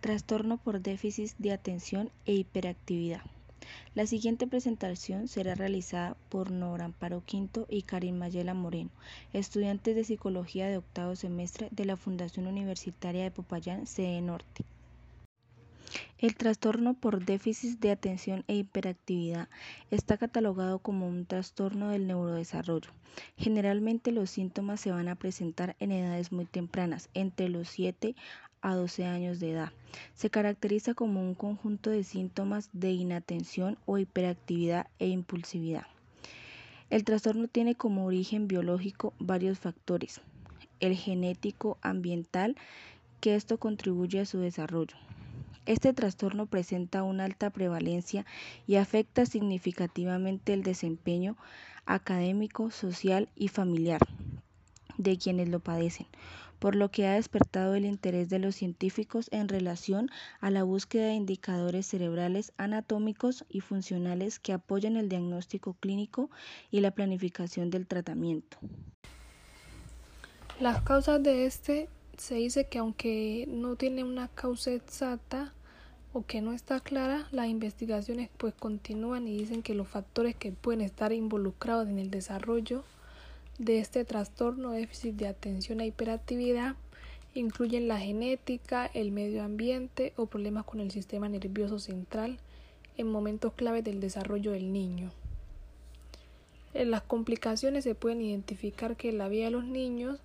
Trastorno por déficit de atención e hiperactividad. La siguiente presentación será realizada por Nora Amparo Quinto y Karin Mayela Moreno, estudiantes de Psicología de octavo semestre de la Fundación Universitaria de Popayán, CE Norte. El trastorno por déficit de atención e hiperactividad está catalogado como un trastorno del neurodesarrollo. Generalmente los síntomas se van a presentar en edades muy tempranas, entre los 7 a 12 años de edad. Se caracteriza como un conjunto de síntomas de inatención o hiperactividad e impulsividad. El trastorno tiene como origen biológico varios factores. El genético, ambiental, que esto contribuye a su desarrollo. Este trastorno presenta una alta prevalencia y afecta significativamente el desempeño académico, social y familiar de quienes lo padecen, por lo que ha despertado el interés de los científicos en relación a la búsqueda de indicadores cerebrales anatómicos y funcionales que apoyen el diagnóstico clínico y la planificación del tratamiento. Las causas de este se dice que aunque no tiene una causa exacta o que no está clara, las investigaciones pues continúan y dicen que los factores que pueden estar involucrados en el desarrollo de este trastorno déficit de atención e hiperactividad incluyen la genética, el medio ambiente o problemas con el sistema nervioso central en momentos clave del desarrollo del niño. En las complicaciones se pueden identificar que la vida de los niños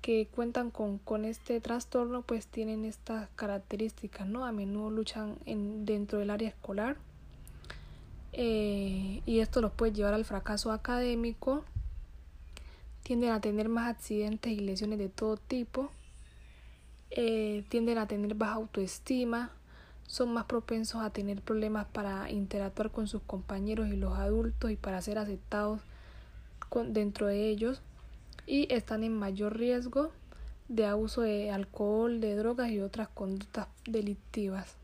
que cuentan con, con, este trastorno pues tienen estas características, ¿no? A menudo luchan en, dentro del área escolar eh, y esto los puede llevar al fracaso académico, tienden a tener más accidentes y lesiones de todo tipo, eh, tienden a tener baja autoestima, son más propensos a tener problemas para interactuar con sus compañeros y los adultos y para ser aceptados dentro de ellos y están en mayor riesgo de abuso de alcohol, de drogas y otras conductas delictivas.